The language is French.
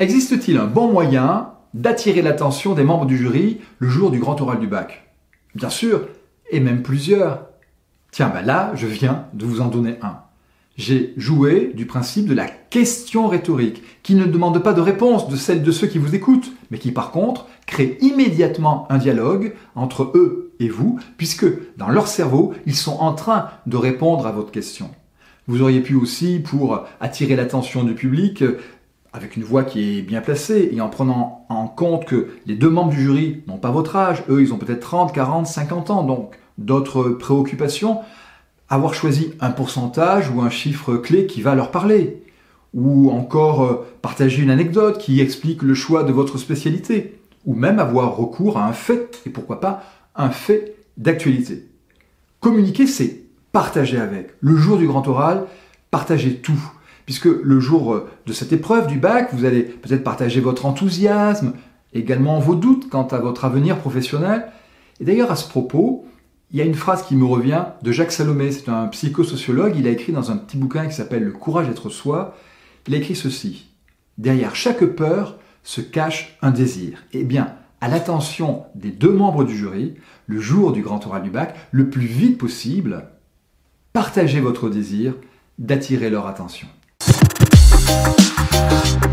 Existe-t-il un bon moyen d'attirer l'attention des membres du jury le jour du grand oral du bac? Bien sûr, et même plusieurs. Tiens, ben là, je viens de vous en donner un. J'ai joué du principe de la question rhétorique, qui ne demande pas de réponse de celle de ceux qui vous écoutent, mais qui par contre crée immédiatement un dialogue entre eux et vous, puisque dans leur cerveau, ils sont en train de répondre à votre question. Vous auriez pu aussi, pour attirer l'attention du public, avec une voix qui est bien placée et en prenant en compte que les deux membres du jury n'ont pas votre âge, eux ils ont peut-être 30, 40, 50 ans, donc d'autres préoccupations, avoir choisi un pourcentage ou un chiffre clé qui va leur parler, ou encore euh, partager une anecdote qui explique le choix de votre spécialité, ou même avoir recours à un fait, et pourquoi pas un fait d'actualité. Communiquer, c'est partager avec. Le jour du grand oral, partagez tout. Puisque le jour euh, de cette épreuve du bac, vous allez peut-être partager votre enthousiasme, également vos doutes quant à votre avenir professionnel. Et d'ailleurs, à ce propos, il y a une phrase qui me revient de Jacques Salomé, c'est un psychosociologue, il a écrit dans un petit bouquin qui s'appelle Le courage d'être soi, il a écrit ceci. Derrière chaque peur se cache un désir. Eh bien, à l'attention des deux membres du jury, le jour du grand oral du bac, le plus vite possible, partagez votre désir d'attirer leur attention. Thank you.